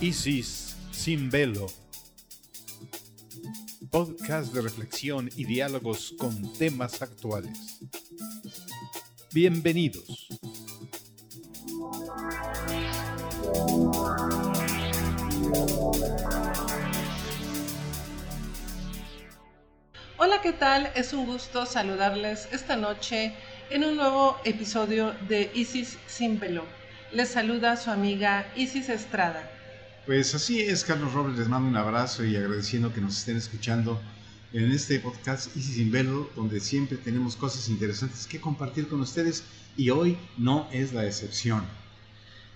Isis sin velo. Podcast de reflexión y diálogos con temas actuales. Bienvenidos. Hola, ¿qué tal? Es un gusto saludarles esta noche en un nuevo episodio de Isis sin velo. Les saluda su amiga Isis Estrada. Pues así es, Carlos Robles, les mando un abrazo y agradeciendo que nos estén escuchando en este podcast Isis sin velo, donde siempre tenemos cosas interesantes que compartir con ustedes y hoy no es la excepción.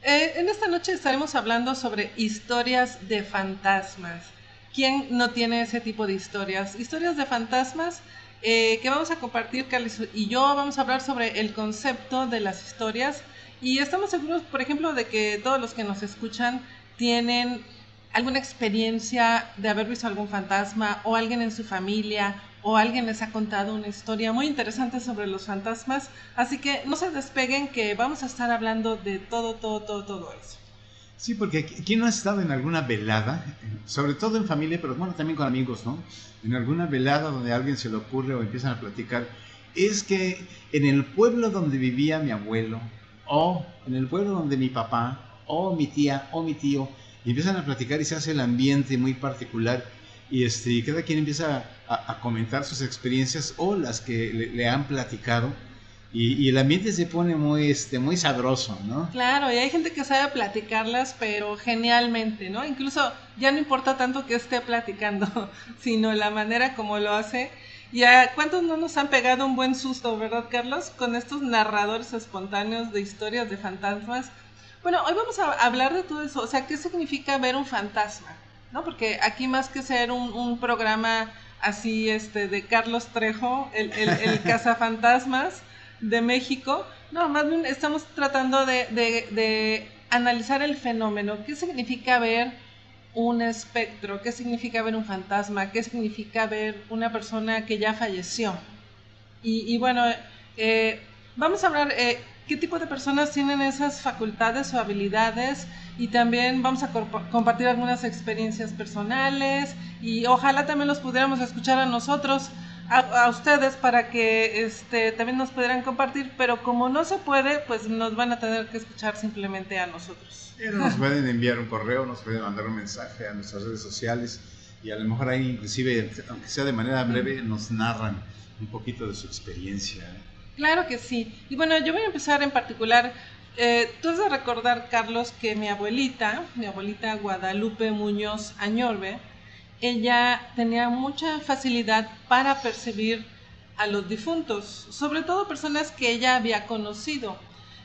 Eh, en esta noche estaremos hablando sobre historias de fantasmas. ¿Quién no tiene ese tipo de historias? Historias de fantasmas eh, que vamos a compartir, Carlos y yo vamos a hablar sobre el concepto de las historias y estamos seguros, por ejemplo, de que todos los que nos escuchan tienen alguna experiencia de haber visto algún fantasma o alguien en su familia o alguien les ha contado una historia muy interesante sobre los fantasmas. Así que no se despeguen que vamos a estar hablando de todo, todo, todo, todo eso. Sí, porque ¿quién no ha estado en alguna velada? Sobre todo en familia, pero bueno, también con amigos, ¿no? En alguna velada donde a alguien se le ocurre o empiezan a platicar. Es que en el pueblo donde vivía mi abuelo, o en el pueblo donde mi papá, o mi tía, o mi tío, empiezan a platicar y se hace el ambiente muy particular y este, cada quien empieza a, comentar sus experiencias o las que le han platicado y, el ambiente se pone muy, este, muy sabroso, ¿no? Claro, y hay gente que sabe platicarlas, pero genialmente, ¿no? Incluso ya no importa tanto que esté platicando, sino la manera como lo hace. ¿Y a cuántos no nos han pegado un buen susto, verdad, Carlos? Con estos narradores espontáneos de historias de fantasmas. Bueno, hoy vamos a hablar de todo eso. O sea, ¿qué significa ver un fantasma? ¿No? Porque aquí más que ser un, un programa así este de Carlos Trejo, el, el, el cazafantasmas, de México. No, más bien estamos tratando de, analizar el fenómeno. ¿Qué significa ver un espectro? ¿Qué significa ver un fantasma? ¿Qué significa ver una persona que ya falleció? Y, bueno, eh, vamos a hablar eh, qué tipo de personas tienen esas facultades o habilidades y también vamos a compartir algunas experiencias personales y ojalá también los pudiéramos escuchar a nosotros a, ustedes para que este, también nos pudieran compartir, pero como no se puede, pues nos van a tener que escuchar simplemente a nosotros. nos pueden enviar un correo, nos pueden mandar un mensaje a nuestras redes sociales y a lo mejor ahí inclusive, aunque sea de manera breve, nos narran un poquito de su experiencia. ¿eh? Claro que sí. Y bueno, yo voy a empezar en particular. Eh, tú has de recordar, Carlos, que mi abuelita, mi abuelita Guadalupe Muñoz Añorbe, ella tenía mucha facilidad para percibir a los difuntos, sobre todo personas que ella había conocido.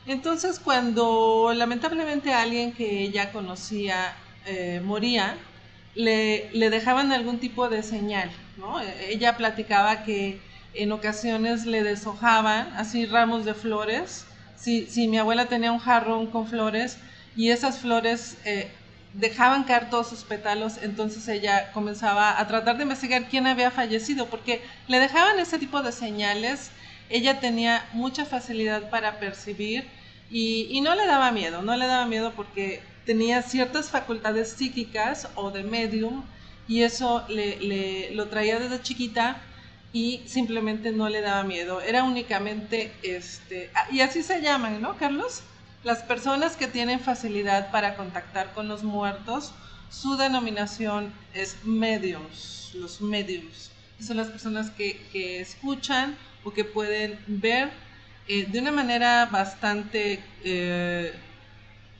Entonces, cuando lamentablemente alguien que ella conocía eh, moría, le, dejaban algún tipo de señal. Ella platicaba que en ocasiones le deshojaban así ramos de flores. Si, si mi abuela tenía un jarrón con flores y esas flores eh, dejaban caer todos sus pétalos, entonces ella comenzaba a tratar de investigar quién había fallecido, porque le dejaban ese tipo de señales, ella tenía mucha facilidad para percibir y, no le daba miedo, no le daba miedo porque tenía ciertas facultades psíquicas o de medium y eso le, lo traía desde chiquita y simplemente no le daba miedo, era únicamente este, ah, y así se llaman, ¿no, Carlos? Las personas que tienen facilidad para contactar con los muertos, su denominación es mediums, los mediums. Son las personas que, escuchan o que pueden ver eh, de una manera bastante, eh,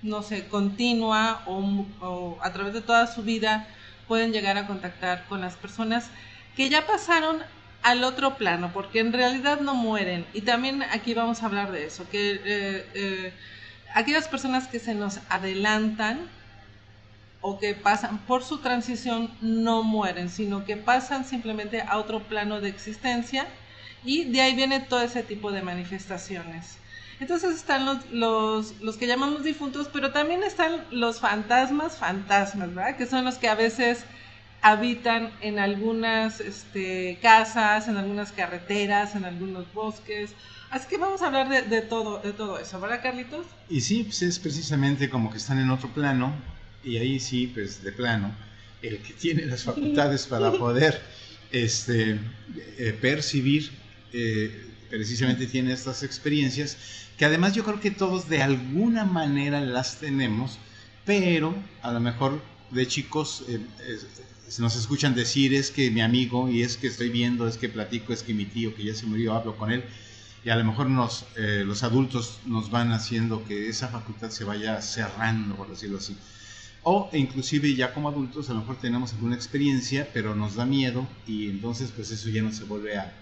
no sé, continua o, a través de toda su vida pueden llegar a contactar con las personas que ya pasaron al otro plano, porque en realidad no mueren. Y también aquí vamos a hablar de eso, que eh, aquellas personas que se nos adelantan o que pasan por su transición no mueren, sino que pasan simplemente a otro plano de existencia y de ahí viene todo ese tipo de manifestaciones. Entonces están los, los, los, que llamamos difuntos, pero también están los fantasmas, fantasmas, ¿verdad? Que son los que a veces habitan en algunas este, casas, en algunas carreteras, en algunos bosques. Así que vamos a hablar de, todo, de todo eso, ¿verdad, Carlitos? Y sí, pues es precisamente como que están en otro plano, y ahí sí, pues de plano, el que tiene las facultades para poder este, eh, percibir, eh, precisamente tiene estas experiencias, que además yo creo que todos de alguna manera las tenemos, pero a lo mejor de chicos eh, nos escuchan decir es que mi amigo y es que estoy viendo, es que platico, es que mi tío que ya se murió, hablo con él y a lo mejor nos, eh, los adultos nos van haciendo que esa facultad se vaya cerrando, por decirlo así. O inclusive ya como adultos a lo mejor tenemos alguna experiencia, pero nos da miedo y entonces pues eso ya no se vuelve a,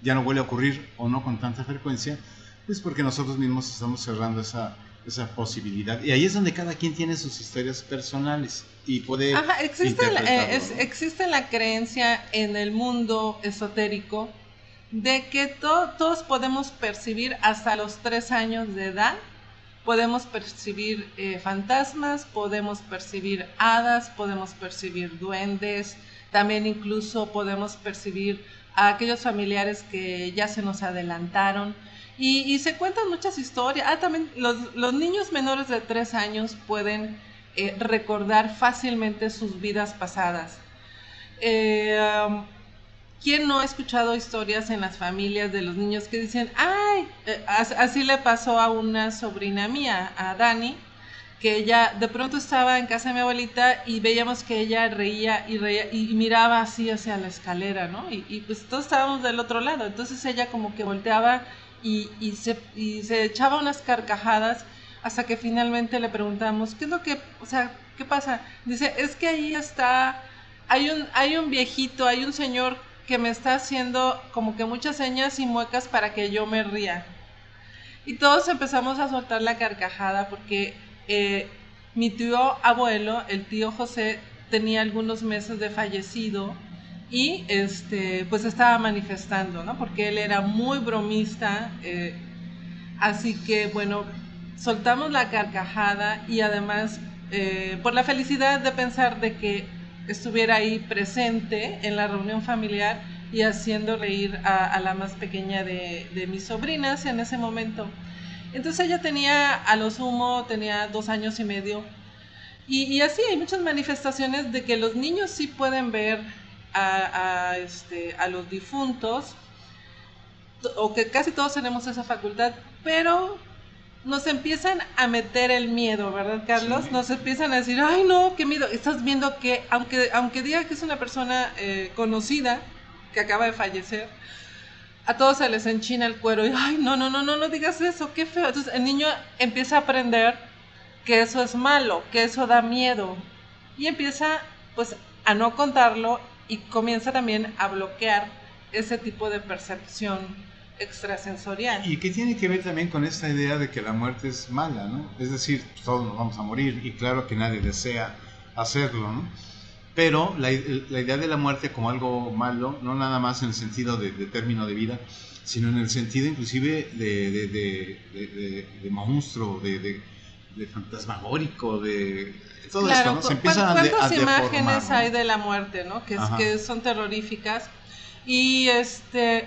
ya no vuelve a ocurrir o no con tanta frecuencia, pues porque nosotros mismos estamos cerrando esa, esa posibilidad. Y ahí es donde cada quien tiene sus historias personales y puede... Ajá, existe, la, eh, existe la creencia en el mundo esotérico de que todos podemos percibir hasta los tres años de edad, podemos percibir eh, fantasmas, podemos percibir hadas, podemos percibir duendes, también incluso podemos percibir a aquellos familiares que ya se nos adelantaron. Y, se cuentan muchas historias. Ah, también los, niños menores de tres años pueden eh, recordar fácilmente sus vidas pasadas. Eh, um, ¿Quién no ha escuchado historias en las familias de los niños que dicen, ay, eh, así le pasó a una sobrina mía, a Dani, que ella de pronto estaba en casa de mi abuelita y veíamos que ella reía y reía y miraba así hacia la escalera, ¿no? Y, pues todos estábamos del otro lado, entonces ella como que volteaba y, se, y se echaba unas carcajadas hasta que finalmente le preguntamos, ¿qué es lo que, o sea, qué pasa? Dice, es que ahí está, hay un, hay un viejito, hay un señor que me está haciendo como que muchas señas y muecas para que yo me ría. Y todos empezamos a soltar la carcajada porque eh, mi tío abuelo, el tío José, tenía algunos meses de fallecido y este, pues estaba manifestando, ¿no? Porque él era muy bromista. Eh, así que, bueno, soltamos la carcajada y además eh, por la felicidad de pensar de que estuviera ahí presente en la reunión familiar y haciendo reír a, la más pequeña de, mis sobrinas en ese momento. Entonces ella tenía, a lo sumo, tenía dos años y medio. Y, así hay muchas manifestaciones de que los niños sí pueden ver a, este, a los difuntos, o que casi todos tenemos esa facultad, pero nos empiezan a meter el miedo, ¿verdad, Carlos? Nos empiezan a decir, ay, no, qué miedo. Estás viendo que, aunque, aunque diga que es una persona eh, conocida, que acaba de fallecer, a todos se les enchina el cuero y, ay, no, no, no, no, no digas eso, qué feo. Entonces el niño empieza a aprender que eso es malo, que eso da miedo. Y empieza, pues, a no contarlo y comienza también a bloquear ese tipo de percepción extrasensorial. Y que tiene que ver también con esta idea de que la muerte es mala, ¿no? Es decir, todos nos vamos a morir y claro que nadie desea hacerlo, ¿no? Pero la, idea de la muerte como algo malo, no nada más en el sentido de, término de vida, sino en el sentido inclusive de, de monstruo, de, fantasmagórico, de todo esto, ¿no? Se empiezan ¿Cuántas imágenes hay de la muerte, ¿no? Que, que son terroríficas. Y este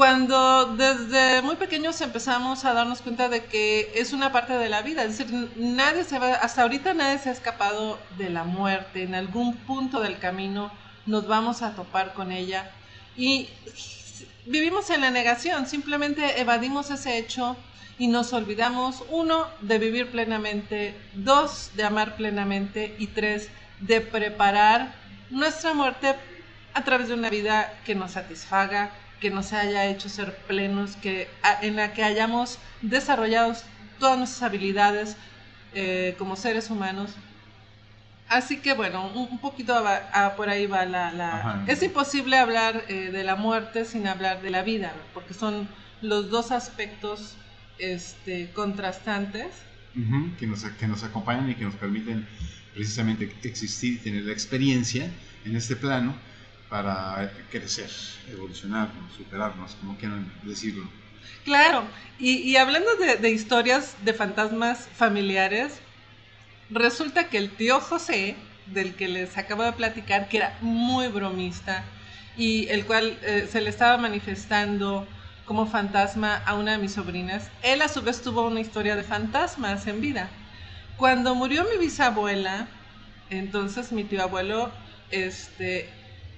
cuando desde muy pequeños empezamos a darnos cuenta de que es una parte de la vida, es decir, nadie se va, hasta ahorita nadie se ha escapado de la muerte, en algún punto del camino nos vamos a topar con ella. Y vivimos en la negación, simplemente evadimos ese hecho y nos olvidamos, uno, de vivir plenamente, dos, de amar plenamente y tres, de preparar nuestra muerte a través de una vida que nos satisfaga, que nos haya hecho ser plenos, que, en la que hayamos desarrollado todas nuestras habilidades eh, como seres humanos. Así que bueno, un, poquito por ahí va la... es imposible hablar eh, de la muerte sin hablar de la vida, porque son los dos aspectos este, contrastantes. que, nos, que nos acompañan y que nos permiten precisamente existir, tener la experiencia en este plano para crecer, evolucionar, superarnos, como quieran decirlo. Claro, y, hablando de, historias de fantasmas familiares, resulta que el tío José del que les acabo de platicar, que era muy bromista y el cual eh, se le estaba manifestando como fantasma a una de mis sobrinas. Él a su vez tuvo una historia de fantasmas en vida. Cuando murió mi bisabuela, entonces mi tío abuelo, este,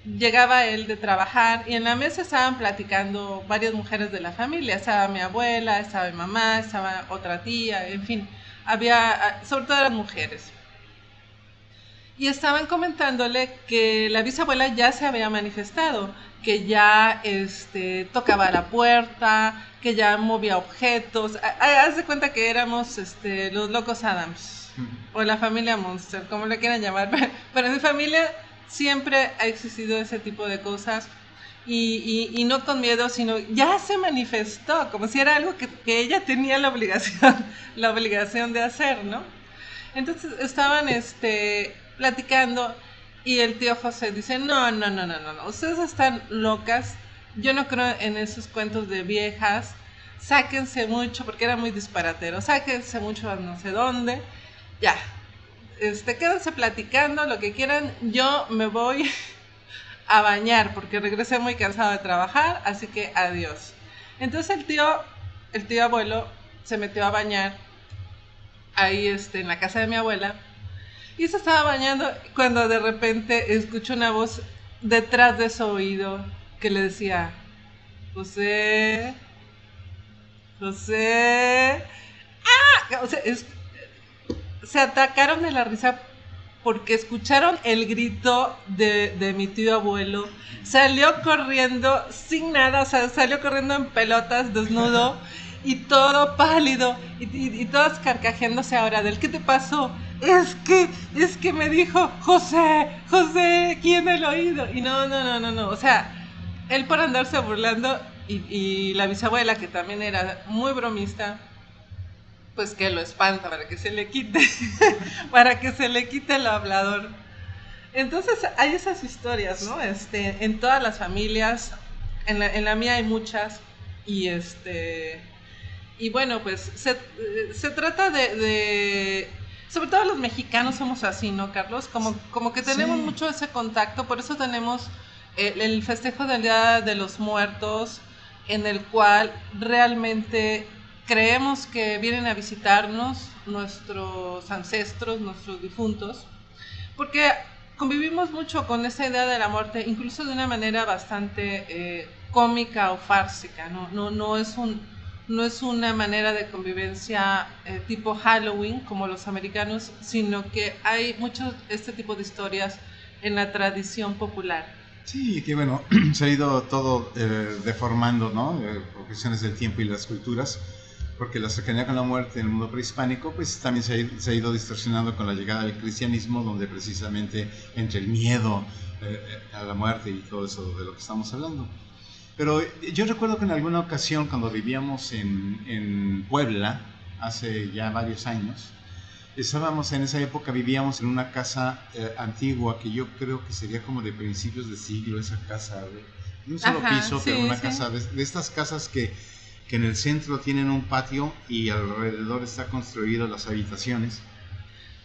llegaba él de trabajar y en la mesa estaban platicando varias mujeres de la familia. Estaba mi abuela, estaba mi mamá, estaba otra tía, en fin, había, sobre todo eran mujeres. Y estaban comentándole que la bisabuela ya se había manifestado, que ya este, tocaba la puerta, que ya movía objetos. Haz de cuenta que éramos este, los locos Adams o la familia Monster, como le quieran llamar. Pero en mi familia siempre ha existido ese tipo de cosas. Y, y, no con miedo, sino ya se manifestó, como si era algo que, que, ella tenía la obligación, la obligación de hacer, ¿no? Entonces estaban este, platicando y el tío José dice, no, no, no, no, no, no, ustedes están locas, yo no creo en esos cuentos de viejas, sáquense mucho, porque era muy disparatero, sáquense mucho a no sé dónde, ya, este, quédense platicando lo que quieran, yo me voy a bañar, porque regresé muy cansado de trabajar, así que adiós. Entonces el tío, el tío abuelo se metió a bañar ahí este, en la casa de mi abuela, y se estaba bañando cuando de repente escucho una voz detrás de su oído que le decía, José, José. ¡Ah! O sea, se atacaron de la risa porque escucharon el grito de, de, mi tío abuelo. Salió corriendo sin nada, o sea, salió corriendo en pelotas, desnudo y todo pálido y, y, y todas carcajeándose ahora del ¿qué te pasó? es que, es que me dijo, José, José, ¿quién el oído? Y no, no, no, no, no, o sea, él por andarse burlando y, la bisabuela, que también era muy bromista, pues que lo espanta para que se le quite, para que se le quite el hablador. Entonces hay esas historias, ¿no? Este, en todas las familias, en la, en la mía hay muchas, y este, y bueno, pues se, se trata de sobre todo los mexicanos somos así, ¿no, Carlos? Como, como que tenemos mucho ese contacto, por eso tenemos el, festejo del Día de los Muertos, en el cual realmente creemos que vienen a visitarnos nuestros ancestros, nuestros difuntos, porque convivimos mucho con esa idea de la muerte, incluso de una manera bastante eh, cómica o fársica, ¿no? No, no es un no es una manera de convivencia eh, tipo Halloween como los americanos, sino que hay mucho este tipo de historias en la tradición popular. Sí, que bueno, se ha ido todo eh, deformando, ¿no? Eh, por cuestiones del tiempo y las culturas, porque la cercanía con la muerte en el mundo prehispánico, pues también se ha, se ha ido distorsionando con la llegada del cristianismo, donde precisamente entre el miedo a la muerte y todo eso de lo que estamos hablando. Pero yo recuerdo que en alguna ocasión, cuando vivíamos en, en Puebla, hace ya varios años, estábamos en esa época, vivíamos en una casa eh, antigua que yo creo que sería como de principios de siglo, esa casa, de un solo piso, pero una casa de, de, estas casas que, que en el centro tienen un patio y alrededor está construido las habitaciones.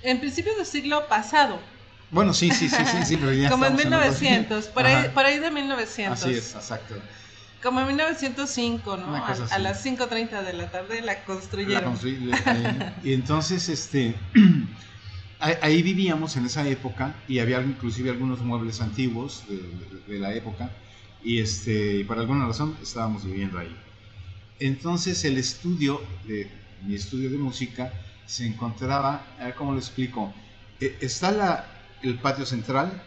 En principios del siglo pasado. Bueno, sí, sí, sí, sí, sí pero ya Como en 1900, por ahí, por ahí de 1900. Así es, exacto. Como en 1905, ¿no? A, a, las 5.30 de la tarde la construyeron. La construyeron. y entonces, este, ahí vivíamos en esa época y había inclusive algunos muebles antiguos de, de la época y este, por alguna razón estábamos viviendo ahí. Entonces el estudio, de, mi estudio de música, se encontraba, a ver cómo lo explico, e, está la, el patio central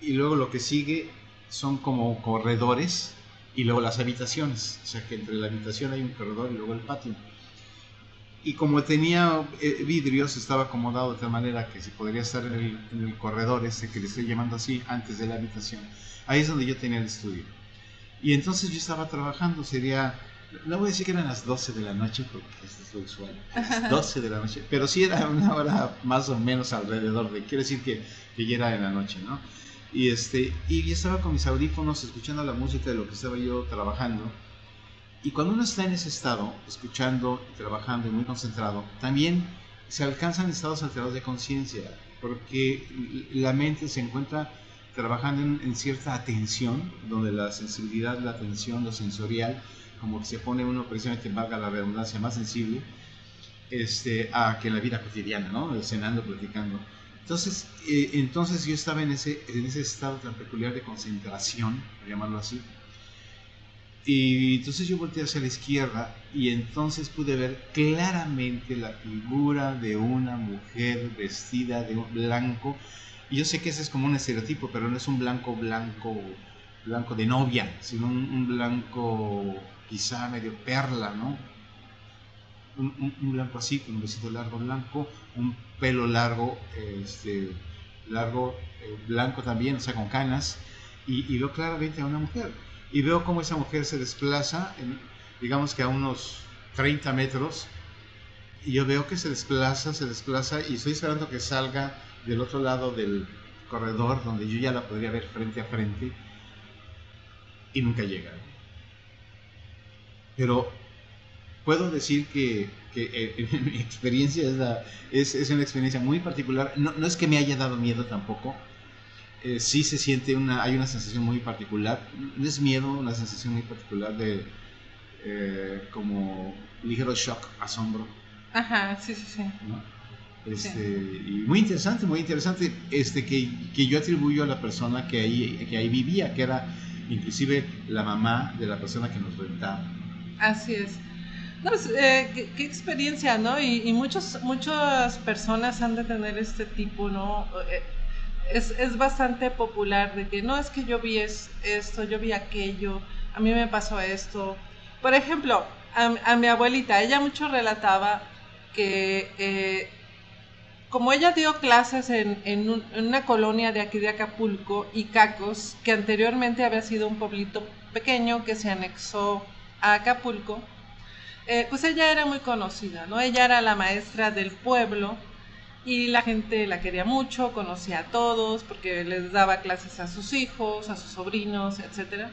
y luego lo que sigue son como corredores y luego las habitaciones, o sea que entre la habitación hay un corredor y luego el patio. Y como tenía eh, vidrios, estaba acomodado de tal manera que se podría estar en el, en el, corredor ese que le estoy llamando así, antes de la habitación. Ahí es donde yo tenía el estudio. Y entonces yo estaba trabajando, sería, no voy a decir que eran las 12 de la noche, porque esto es lo usual, 12 de la noche, pero sí era una hora más o menos alrededor de, quiero decir que, que ya era en la noche, ¿no? Y, este, y estaba con mis audífonos escuchando la música de lo que estaba yo trabajando. Y cuando uno está en ese estado, escuchando y trabajando y muy concentrado, también se alcanzan estados alterados de conciencia. porque la mente se encuentra trabajando en, cierta atención, donde la sensibilidad, la atención, lo sensorial, como que se pone uno precisamente, valga la redundancia, más sensible este, a que la vida cotidiana, ¿no? Cenando, platicando. Entonces, eh, entonces yo estaba en ese, en ese estado tan peculiar de concentración, por llamarlo así, y entonces yo volteé hacia la izquierda y entonces pude ver claramente la figura de una mujer vestida de blanco. Y yo sé que ese es como un estereotipo, pero no es un blanco blanco blanco de novia, sino un, blanco quizá medio perla, ¿no? Un, blanco así, con un vestido largo blanco, un pelo largo, este, largo eh, blanco también, o sea, con canas, y, y veo claramente a una mujer y veo cómo esa mujer se desplaza, digamos que a unos 30 metros, y yo veo que se desplaza, se desplaza, y estoy esperando que salga del otro lado del corredor, donde yo ya la podría ver frente a frente, y nunca llega. Pero puedo decir que, que mi experiencia es, la, es, es, una experiencia muy particular. No, no es que me haya dado miedo tampoco, eh, sí se siente una, hay una sensación muy particular, no es miedo, una sensación muy particular de eh, como ligero shock, asombro. Ajá, sí, sí, sí. Este, Y muy interesante, muy interesante, este, que, que, yo atribuyo a la persona que ahí, que ahí vivía, que era inclusive la mamá de la persona que nos rentaba. Así es. Pues, eh, qué, experiencia, ¿no? Y, muchas personas han de tener este tipo, ¿no? es, bastante popular de que no es que yo vi esto, yo vi aquello, a mí me pasó esto. Por ejemplo, a, mi abuelita, ella mucho relataba que eh, como ella dio clases en, una colonia de aquí de Acapulco, Icacos, que anteriormente había sido un pueblito pequeño que se anexó a Acapulco, eh, pues ella era muy conocida, ¿no? Ella era la maestra del pueblo y la gente la quería mucho, conocía a todos porque les daba clases a sus hijos, a sus sobrinos, etc.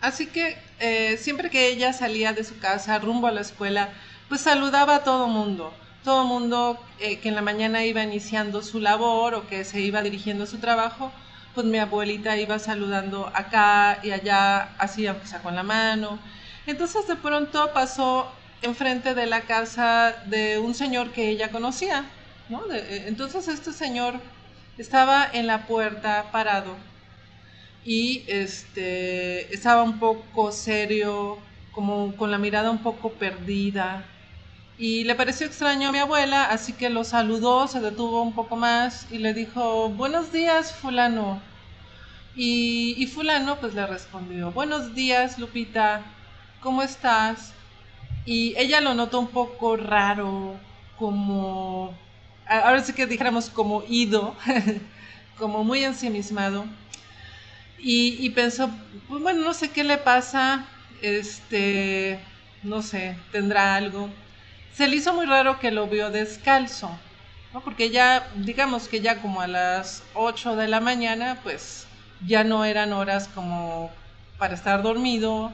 Así que eh, siempre que ella salía de su casa rumbo a la escuela, pues saludaba a todo mundo. Todo mundo eh, que en la mañana iba iniciando su labor o que se iba dirigiendo a su trabajo, pues mi abuelita iba saludando acá y allá, así aunque sea con la mano. Entonces de pronto pasó enfrente de la casa de un señor que ella conocía, eh, entonces este señor estaba en la puerta parado y este, estaba un poco serio, como con la mirada un poco perdida. Y le pareció extraño a mi abuela, así que lo saludó, se detuvo un poco más y le dijo, buenos días, fulano. Y, fulano pues le respondió, buenos días, Lupita, ¿cómo estás? Y ella lo notó un poco raro, como ahora sí que dijéramos como ido, como muy ensimismado. Y, y, pensó, pues bueno, no sé qué le pasa, este, no sé, tendrá algo. Se le hizo muy raro que lo vio descalzo, porque ya, digamos que ya como a las 8 de la mañana, pues ya no eran horas como para estar dormido,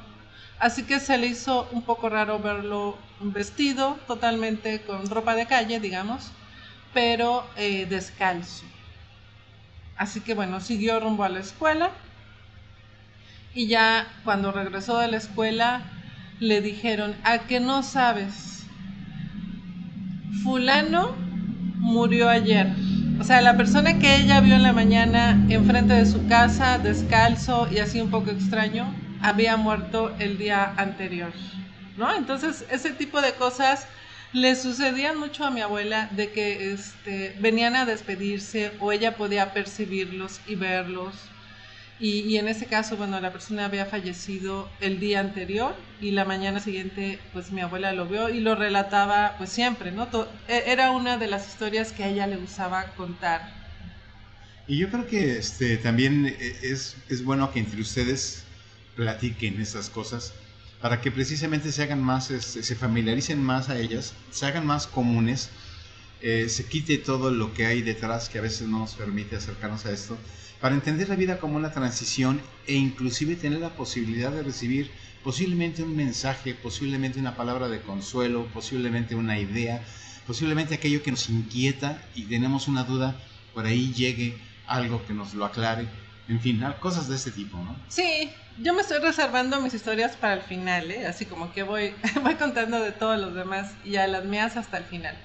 así que se le hizo un poco raro verlo vestido totalmente con ropa de calle, digamos, pero eh, descalzo. Así que bueno, siguió rumbo a la escuela y ya cuando regresó de la escuela le dijeron, ¿a que no sabes? Fulano murió ayer. O sea, la persona que ella vio en la mañana enfrente de su casa, descalzo y así un poco extraño, había muerto el día anterior. ¿No? Entonces, ese tipo de cosas le sucedían mucho a mi abuela de que este, venían a despedirse o ella podía percibirlos y verlos. Y, en ese caso, bueno, la persona había fallecido el día anterior y la mañana siguiente, pues mi abuela lo vio y lo relataba, pues siempre, ¿no? E, era una de las historias que a ella le gustaba contar. Y yo creo que este, también eh, es, es bueno que entre ustedes platiquen esas cosas para que precisamente se hagan más, este, se familiaricen más a ellas, se hagan más comunes, eh, se quite todo lo que hay detrás que a veces no nos permite acercarnos a esto, para entender la vida como una transición e inclusive tener la posibilidad de recibir posiblemente un mensaje, posiblemente una palabra de consuelo, posiblemente una idea, posiblemente aquello que nos inquieta y tenemos una duda, por ahí llegue algo que nos lo aclare. En fin, cosas de este tipo, ¿no? Sí, yo me estoy reservando mis historias para el final, ¿eh? así como que voy, voy contando de todos los demás y a las mías hasta el final.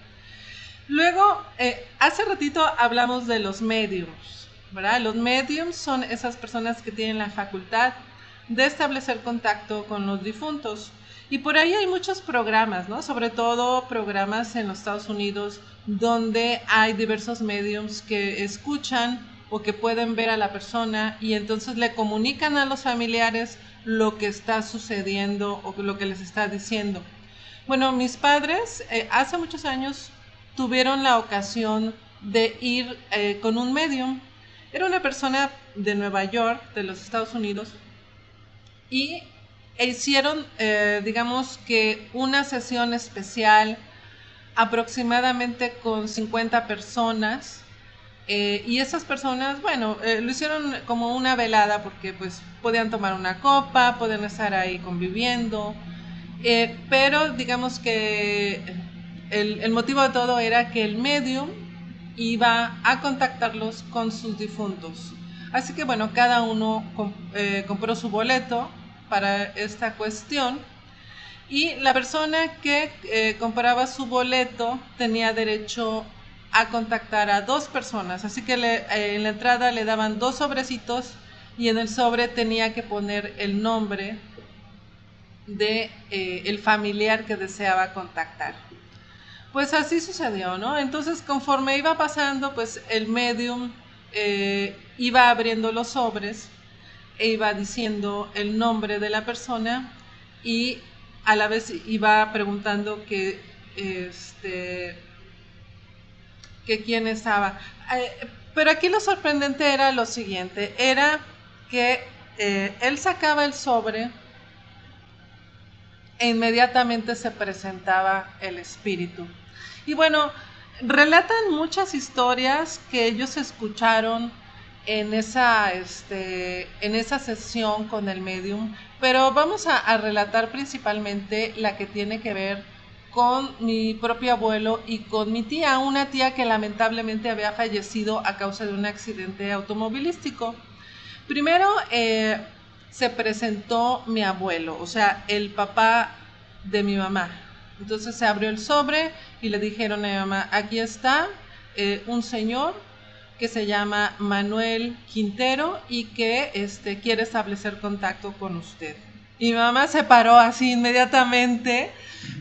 Luego, eh, hace ratito hablamos de los mediums, ¿verdad? Los mediums son esas personas que tienen la facultad de establecer contacto con los difuntos. Y por ahí hay muchos programas, ¿no? Sobre todo programas en los Estados Unidos donde hay diversos mediums que escuchan o que pueden ver a la persona y entonces le comunican a los familiares lo que está sucediendo o lo que les está diciendo. Bueno, mis padres eh, hace muchos años tuvieron la ocasión de ir eh, con un medium. Era una persona de Nueva York, de los Estados Unidos, y hicieron, eh, digamos que, una sesión especial aproximadamente con 50 personas. Eh, y esas personas, bueno, lo hicieron como una velada porque pues podían tomar una copa, podían estar ahí conviviendo, pero digamos que el, motivo de todo era que el medium iba a contactarlos con sus difuntos. Así que bueno, cada uno eh, compró su boleto para esta cuestión y la persona que eh, compraba su boleto tenía derecho a contactar a dos personas. Así que eh, en la entrada le daban dos sobrecitos y en el sobre tenía que poner el nombre de el familiar que deseaba contactar. Pues así sucedió, ¿no? Entonces, conforme iba pasando, pues el medium eh, iba abriendo los sobres e iba diciendo el nombre de la persona y a la vez iba preguntando que, este, que quién estaba. Eh, pero aquí lo sorprendente era lo siguiente, era que eh, él sacaba el sobre e inmediatamente se presentaba el espíritu. Y bueno, relatan muchas historias que ellos escucharon en esa, este, en esa sesión con el medium, pero vamos a, relatar principalmente la que tiene que ver con mi propio abuelo y con mi tía, una tía que lamentablemente había fallecido a causa de un accidente automovilístico. Primero eh, se presentó mi abuelo, o sea, el papá de mi mamá. Entonces se abrió el sobre y le dijeron a mi mamá, aquí está eh, un señor que se llama Manuel Quintero y que este, quiere establecer contacto con usted. Y mi mamá se paró así inmediatamente,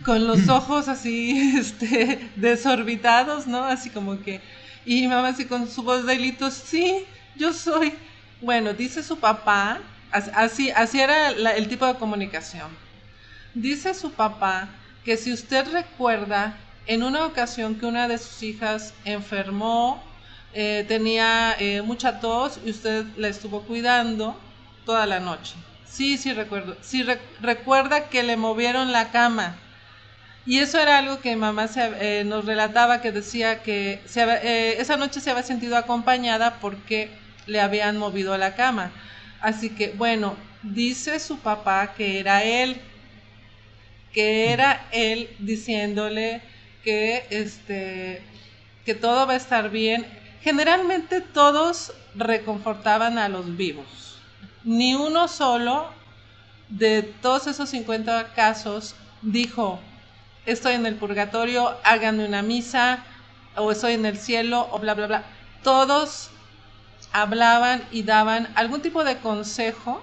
con los ojos así este, desorbitados, ¿no? Así como que... Y mi mamá así con su voz de hilito, sí, yo soy. Bueno, dice su papá, así, así era el tipo de comunicación. Dice su papá que si usted recuerda, en una ocasión que una de sus hijas enfermó, eh, tenía eh, mucha tos y usted la estuvo cuidando toda la noche. Sí, sí recuerdo. Sí recuerda que le movieron la cama. Y eso era algo que mamá eh, nos relataba, que decía que esa noche se había sentido acompañada porque le habían movido la cama. Así que, bueno, dice su papá que era él que era él diciéndole que, este, que todo va a estar bien. Generalmente todos reconfortaban a los vivos. Ni uno solo de todos esos 50 casos dijo, estoy en el purgatorio, háganme una misa, o estoy en el cielo, o bla, bla, bla. Todos hablaban y daban algún tipo de consejo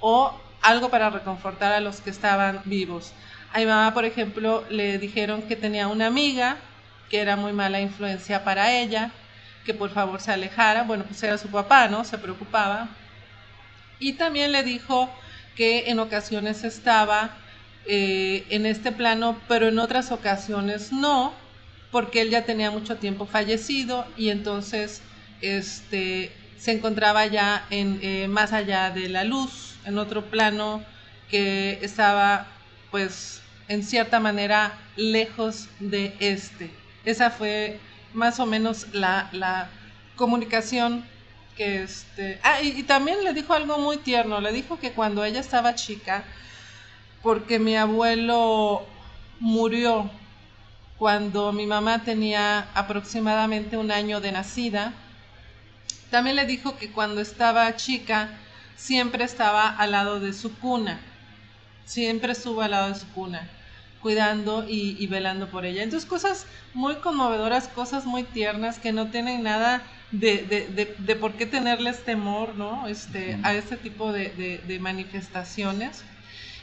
o algo para reconfortar a los que estaban vivos. A mi mamá, por ejemplo, le dijeron que tenía una amiga que era muy mala influencia para ella, que por favor se alejara. Bueno, pues era su papá, ¿no? Se preocupaba. Y también le dijo que en ocasiones estaba eh, en este plano, pero en otras ocasiones no, porque él ya tenía mucho tiempo fallecido y entonces este, se encontraba ya en, eh, más allá de la luz, en otro plano que estaba pues en cierta manera lejos de este. Esa fue más o menos la, comunicación que este... Ah, y, también le dijo algo muy tierno, le dijo que cuando ella estaba chica, porque mi abuelo murió cuando mi mamá tenía aproximadamente un año de nacida. También le dijo que cuando estaba chica siempre estaba al lado de su cuna, siempre estuvo al lado de su cuna, cuidando y, velando por ella. Entonces cosas muy conmovedoras, cosas muy tiernas que no tienen nada de, por qué tenerles temor ¿no? este, a este tipo de manifestaciones.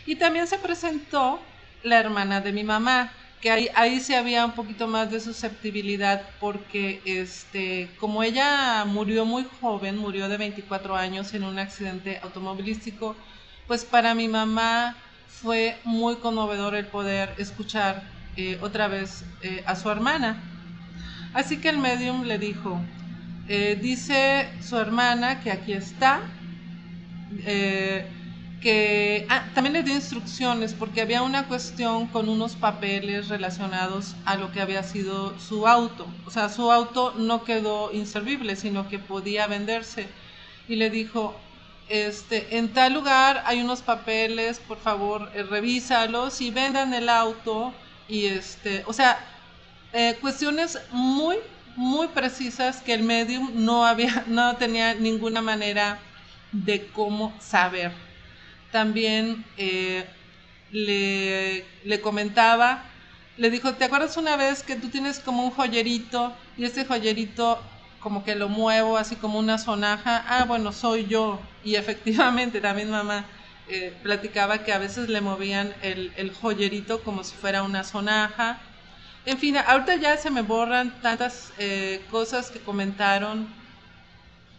Y también se presentó la hermana de mi mamá, que ahí, ahí sí había un poquito más de susceptibilidad porque este, como ella murió muy joven, murió de 24 años en un accidente automovilístico, pues para mi mamá fue muy conmovedor el poder escuchar eh, otra vez eh, a su hermana. Así que el medium le dijo, eh, dice su hermana que aquí está, que ah, también le dio instrucciones porque había una cuestión con unos papeles relacionados a lo que había sido su auto. O sea, su auto no quedó inservible, sino que podía venderse. Y le dijo, este, en tal lugar hay unos papeles, por favor, eh, revísalos y vendan el auto. Y este, o sea, eh, cuestiones muy, muy precisas que el medium no había, no tenía ninguna manera de cómo saber también eh, le, comentaba, le dijo, ¿te acuerdas una vez que tú tienes como un joyerito y ese joyerito como que lo muevo así como una sonaja? Ah, bueno, soy yo. Y efectivamente también mamá eh, platicaba que a veces le movían el, joyerito como si fuera una sonaja. En fin, ahorita ya se me borran tantas eh, cosas que comentaron.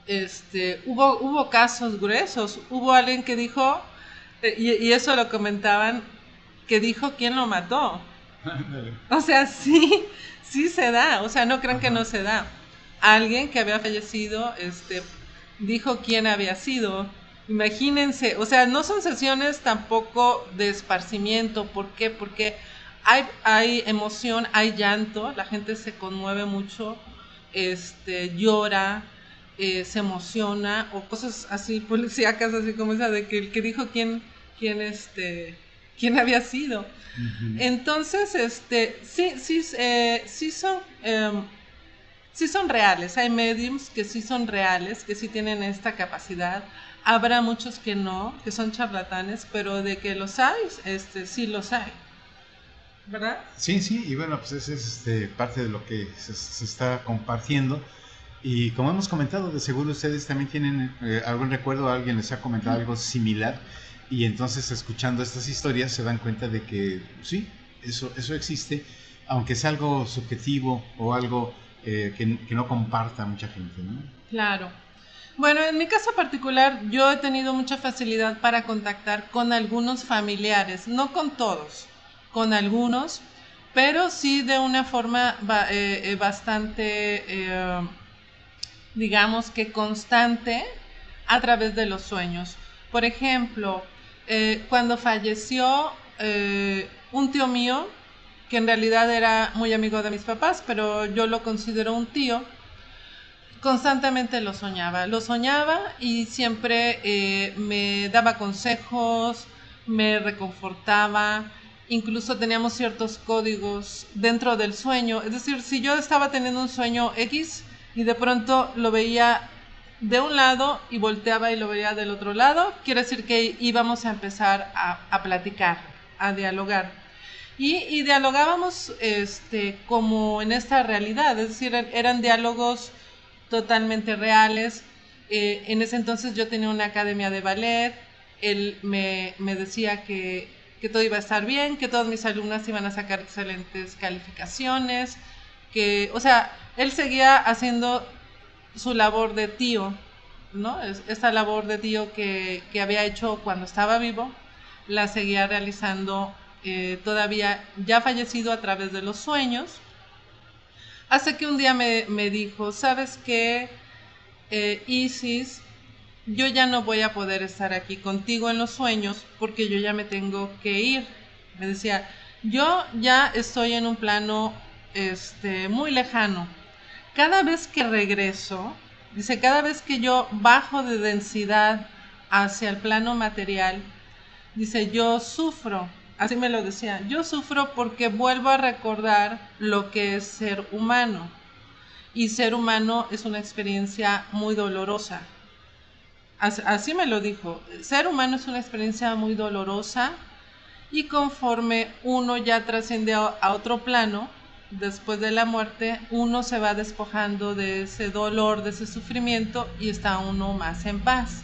Este, hubo, hubo casos gruesos. Hubo alguien que dijo, y, eso lo comentaban, que dijo quién lo mató. o sea, sí, sí se da, o sea, no crean que no se da. Alguien que había fallecido, este, dijo quién había sido. Imagínense, o sea, no son sesiones tampoco de esparcimiento. ¿Por qué? Porque hay, hay emoción, hay llanto, la gente se conmueve mucho, este, llora, eh, se emociona, o cosas así policíacas, así como esa de que el que dijo quién, quién, este, quién había sido. Entonces, este, sí, sí, eh, sí son... Em, sí son reales, hay mediums que sí son reales, que sí tienen esta capacidad. Habrá muchos que no, que son charlatanes, pero de que los hay, este, sí los hay. ¿Verdad? Sí, sí, y bueno, pues esa es este, parte de lo que se, está compartiendo. Y como hemos comentado, de seguro ustedes también tienen eh, algún recuerdo, alguien les ha comentado algo similar y entonces escuchando estas historias se dan cuenta de que sí, eso, eso existe, aunque sea algo subjetivo o algo eh, que, no comparta mucha gente. ¿no? Claro. Bueno, en mi caso particular, yo he tenido mucha facilidad para contactar con algunos familiares, no con todos, con algunos, pero sí de una forma eh, eh, bastante, digamos que constante a través de los sueños. Por ejemplo, cuando falleció un tío mío, que en realidad era muy amigo de mis papás, pero yo lo considero un tío, constantemente lo soñaba. Lo soñaba y siempre eh, me daba consejos, me reconfortaba, incluso teníamos ciertos códigos dentro del sueño. Es decir, si yo estaba teniendo un sueño X y de pronto lo veía de un lado y volteaba y lo veía del otro lado, quiere decir que íbamos a empezar a, platicar, a dialogar. Y, dialogábamos este, como en esta realidad, es decir, er, eran diálogos totalmente reales. Eh, en ese entonces yo tenía una academia de ballet, él me, me decía que, que, todo iba a estar bien, que todas mis alumnas iban a sacar excelentes calificaciones, que, o sea, él seguía haciendo su labor de tío, ¿no? Esta labor de tío que, había hecho cuando estaba vivo, la seguía realizando todavía ya fallecido a través de los sueños. Hace que un día me, dijo, ¿sabes qué, eh, Isis? Yo ya no voy a poder estar aquí contigo en los sueños porque yo ya me tengo que ir. Me decía, yo ya estoy en un plano este, muy lejano, cada vez que regreso, dice, cada vez que yo bajo de densidad hacia el plano material, dice, yo sufro así me lo decía, yo sufro porque vuelvo a recordar lo que es ser humano. Y ser humano es una experiencia muy dolorosa. Así me lo dijo, ser humano es una experiencia muy dolorosa y conforme uno ya trasciende a otro plano, después de la muerte, uno se va despojando de ese dolor, de ese sufrimiento y está uno más en paz.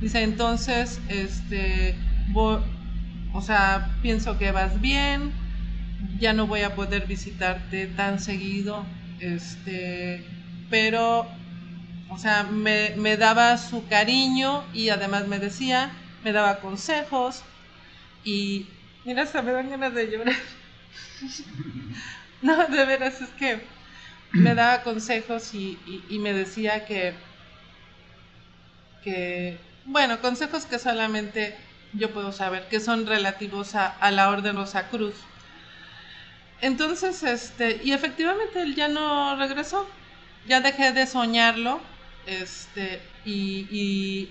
Dice, entonces, este, o sea, pienso que vas bien, ya no voy a poder visitarte tan seguido, este, pero, o sea, me, me daba su cariño y además me decía, me daba consejos y, mira, hasta me dan ganas de llorar. no, de veras, es que me daba consejos y, y me decía que, que bueno, consejos que solamente yo puedo saber, que son relativos a, la Orden Rosa Cruz. Entonces, este, y efectivamente él ya no regresó, ya dejé de soñarlo, este, y, y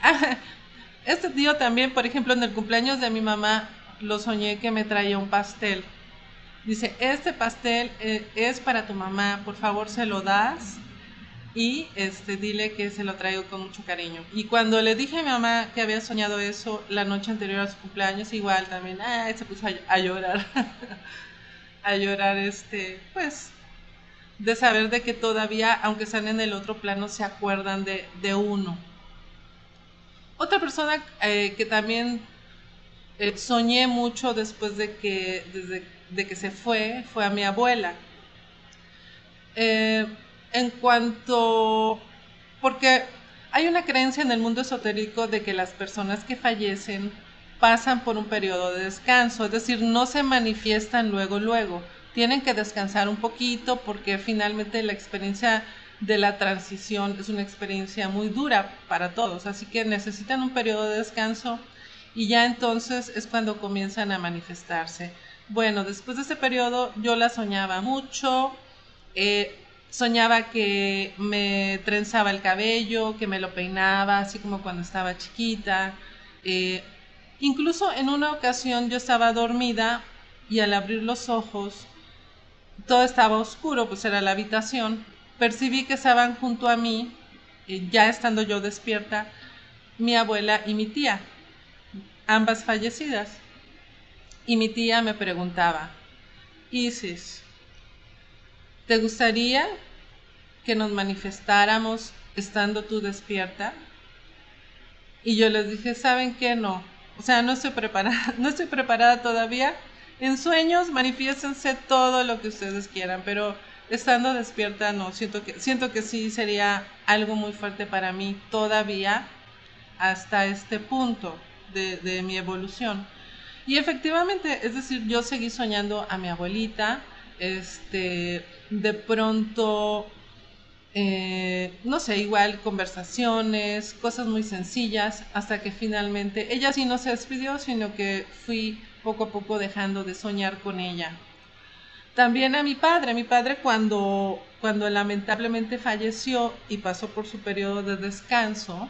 este tío también, por ejemplo, en el cumpleaños de mi mamá, lo soñé que me traía un pastel. Dice, este pastel eh, es para tu mamá, por favor se lo das y este, dile que se lo traigo con mucho cariño. Y cuando le dije a mi mamá que había soñado eso la noche anterior a su cumpleaños, igual también, ah, se puso a, llorar, a llorar, este, pues, de saber de que todavía, aunque están en el otro plano, se acuerdan de, de uno. Otra persona eh, que también eh, soñé mucho después de que, desde, de que se fue, fue a mi abuela. Eh, en cuanto, porque hay una creencia en el mundo esotérico de que las personas que fallecen pasan por un periodo de descanso, es decir, no se manifiestan luego, luego, tienen que descansar un poquito porque finalmente la experiencia de la transición es una experiencia muy dura para todos, así que necesitan un periodo de descanso y ya entonces es cuando comienzan a manifestarse. Bueno, después de ese periodo yo la soñaba mucho, eh, soñaba que me trenzaba el cabello, que me lo peinaba, así como cuando estaba chiquita. Eh, incluso en una ocasión yo estaba dormida y al abrir los ojos, todo estaba oscuro, pues era la habitación. Percibí que estaban junto a mí, eh, ya estando yo despierta, mi abuela y mi tía, ambas fallecidas. Y mi tía me preguntaba, Isis, ¿Te gustaría que nos manifestáramos estando tú despierta? Y yo les dije, ¿saben qué? No. O sea, no estoy preparada, no estoy preparada todavía. En sueños manifiéstense todo lo que ustedes quieran, pero estando despierta no, siento que, siento que sí sería algo muy fuerte para mí todavía hasta este punto de, de mi evolución. Y efectivamente, es decir, yo seguí soñando a mi abuelita, este, de pronto, eh, no sé, igual conversaciones, cosas muy sencillas, hasta que finalmente ella sí no se despidió, sino que fui poco a poco dejando de soñar con ella. También a mi padre, mi padre cuando, cuando lamentablemente falleció y pasó por su periodo de descanso,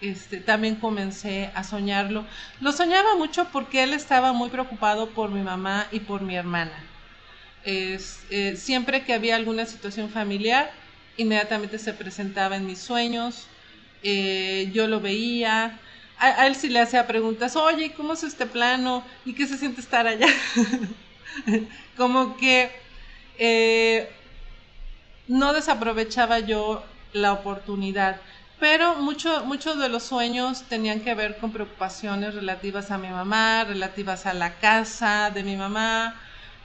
este, también comencé a soñarlo. Lo soñaba mucho porque él estaba muy preocupado por mi mamá y por mi hermana eh, siempre que había alguna situación familiar, inmediatamente se presentaba en mis sueños, eh, yo lo veía, a, él sí le hacía preguntas, oye, ¿cómo es este plano? ¿Y qué se siente estar allá? Como que eh, no desaprovechaba yo la oportunidad, pero muchos mucho de los sueños tenían que ver con preocupaciones relativas a mi mamá, relativas a la casa de mi mamá,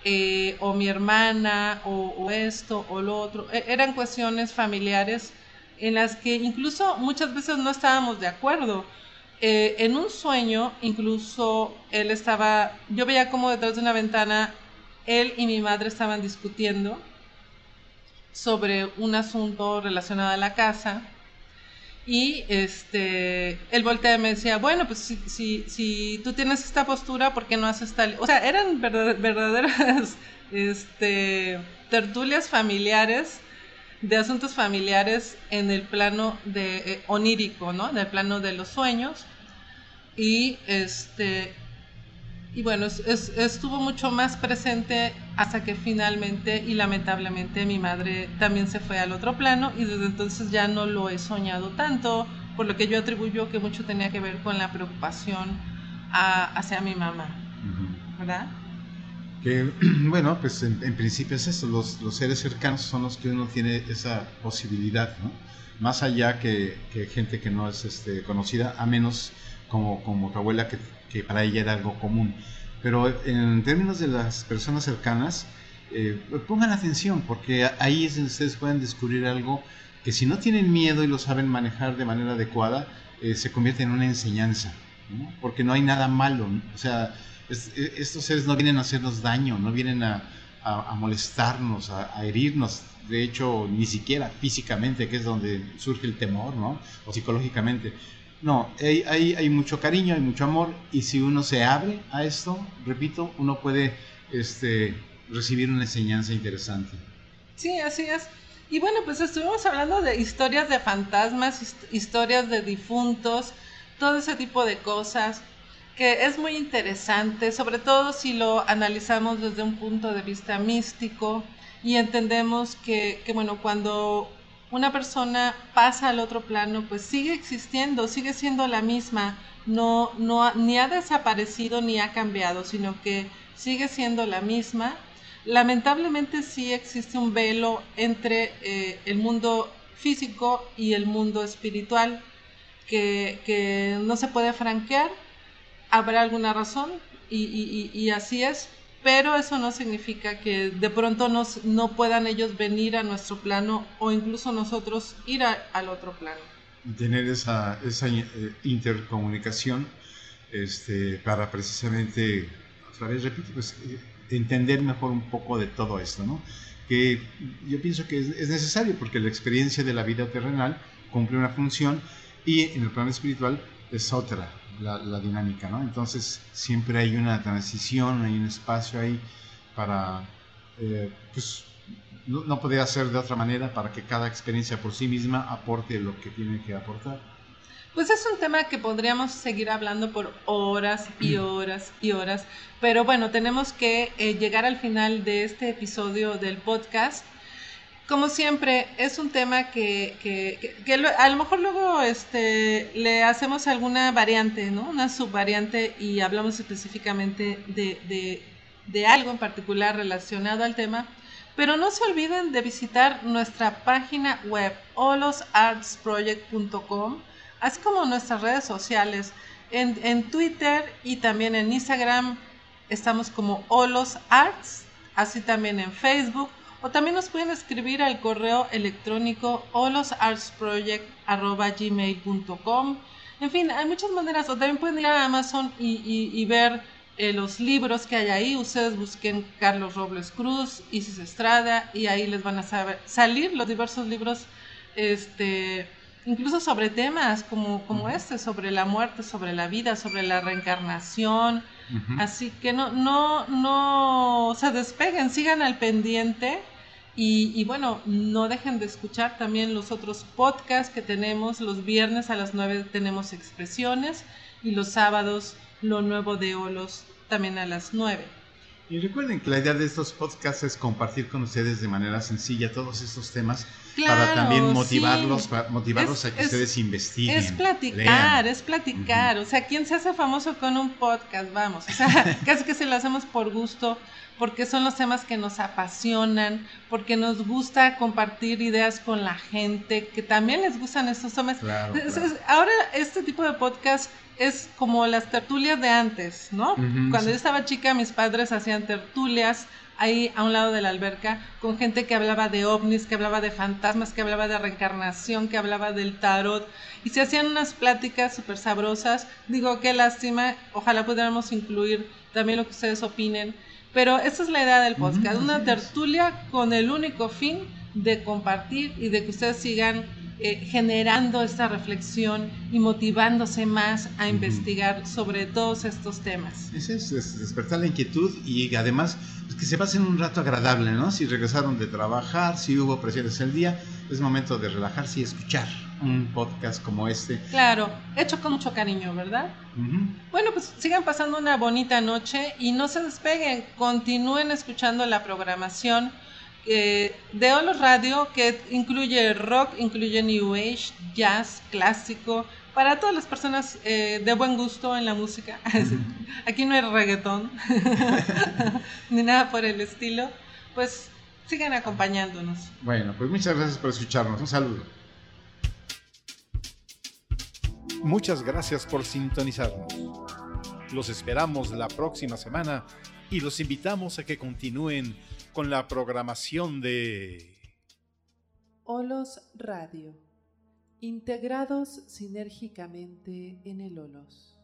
eh, o mi hermana, o, esto, o lo otro. E, eran cuestiones familiares en las que incluso muchas veces no estábamos de acuerdo. Eh, en un sueño, incluso él estaba, yo veía como detrás de una ventana, él y mi madre estaban discutiendo sobre un asunto relacionado a la casa y este, él voltea me decía, bueno, pues si, si, si tú tienes esta postura, ¿por qué no haces tal? O sea, eran verdaderas este, tertulias familiares de asuntos familiares en el plano de eh, onírico, ¿no? En el plano de los sueños. Y este y bueno, estuvo mucho más presente hasta que finalmente y lamentablemente mi madre también se fue al otro plano y desde entonces ya no lo he soñado tanto, por lo que yo atribuyo que mucho tenía que ver con la preocupación hacia mi mamá, ¿verdad? Que, bueno, pues en, principio es eso, los, seres cercanos son los que uno tiene esa posibilidad, ¿no? Más allá que, gente que no es este, conocida, a menos como, como tu abuela que que para ella era algo común. Pero en términos de las personas cercanas, eh, pongan atención, porque ahí es donde ustedes pueden descubrir algo que si no tienen miedo y lo saben manejar de manera adecuada, eh, se convierte en una enseñanza, porque no hay nada malo. O sea, e, estos seres no vienen a hacernos daño, no vienen a, molestarnos, a, a, herirnos, de hecho, ni siquiera físicamente, que es donde surge el temor, ¿no? O psicológicamente. No, hay, hay, mucho cariño, hay mucho amor y si uno se abre a esto, repito, uno puede este, recibir una enseñanza interesante. Sí, así es. Y bueno, pues estuvimos hablando de historias de fantasmas, historias de difuntos, todo ese tipo de cosas, que es muy interesante, sobre todo si lo analizamos desde un punto de vista místico y entendemos que, que bueno, cuando una persona pasa al otro plano, pues sigue existiendo, sigue siendo la misma, no, no ni ha desaparecido ni ha cambiado, sino que sigue siendo la misma. Lamentablemente sí existe un velo entre eh, el mundo físico y el mundo espiritual que, que no se puede franquear. Habrá alguna razón y, y, y así es, pero eso no significa que de pronto nos, no puedan ellos venir a nuestro plano o incluso nosotros ir al otro plano. Tener esa, esa eh, intercomunicación este, para precisamente, otra vez repito, pues, eh, entender mejor un poco de todo esto, ¿no? Que yo pienso que es, es necesario porque la experiencia de la vida terrenal cumple una función y en el plano espiritual es otra la, dinámica, ¿no? Entonces siempre hay una transición, hay un espacio ahí para, eh, pues, no, no podría ser de otra manera para que cada experiencia por sí misma aporte lo que tiene que aportar. Pues es un tema que podríamos seguir hablando por horas y mm. horas y horas, pero bueno, tenemos que eh, llegar al final de este episodio del podcast como siempre, es un tema que, a lo mejor luego este, le hacemos alguna variante, ¿no? Una subvariante y hablamos específicamente de, algo en particular relacionado al tema. Pero no se olviden de visitar nuestra página web olosartsproject.com, así como nuestras redes sociales. En, en, Twitter y también en Instagram estamos como olosarts, así también en Facebook o también nos pueden escribir al correo electrónico olosartsproject.gmail.com. En fin, hay muchas maneras. O también pueden ir a Amazon y, ver eh, los libros que hay ahí. Ustedes busquen Carlos Robles Cruz, Isis Estrada y ahí les van a saber, salir los diversos libros, este, incluso sobre temas como, como este, sobre la muerte, sobre la vida, sobre la reencarnación. Así que no, no, no se despeguen, sigan al pendiente y, bueno, no dejen de escuchar también los otros podcasts que tenemos. Los viernes a las 9 tenemos expresiones y los sábados lo nuevo de Olos también a las 9. Y recuerden que la idea de estos podcasts es compartir con ustedes de manera sencilla todos estos temas para también motivarlos, para motivarlos a que ustedes investiguen. Es platicar, es platicar. O sea, ¿quién se hace famoso con un podcast? Vamos, o sea, casi que se lo hacemos por gusto, porque son los temas que nos apasionan, porque nos gusta compartir ideas con la gente, que también les gustan estos temas. Ahora este tipo de podcast es como las tertulias de antes, ¿no? Cuando yo estaba chica, mis padres hacían tertulias ahí a un lado de la alberca con gente que hablaba de ovnis, que hablaba de fantasmas, que hablaba de reencarnación, que hablaba del tarot y se hacían unas pláticas súper sabrosas. Digo, qué lástima, ojalá pudiéramos incluir también lo que ustedes opinen, pero esa es la idea del podcast, una tertulia con el único fin de compartir y de que ustedes sigan eh, generando esta reflexión y motivándose más a investigar sobre todos estos temas. Es, es, despertar la inquietud y además pues, que se pasen un rato agradable, ¿no? Si regresaron de trabajar, si hubo presiones el día, es momento de relajarse y escuchar. un podcast como este. Claro, hecho con mucho cariño, ¿verdad? Bueno, pues sigan pasando una bonita noche y no se despeguen, continúen escuchando la programación eh, de Olo Radio que incluye rock, incluye New Age, jazz, clásico, para todas las personas eh, de buen gusto en la música. Aquí no hay reggaetón ni nada por el estilo. Pues sigan acompañándonos. Bueno, pues muchas gracias por escucharnos. Un saludo. Muchas gracias por sintonizarnos. Los esperamos la próxima semana y los invitamos a que continúen con la programación de Olos Radio, integrados sinérgicamente en el Olos.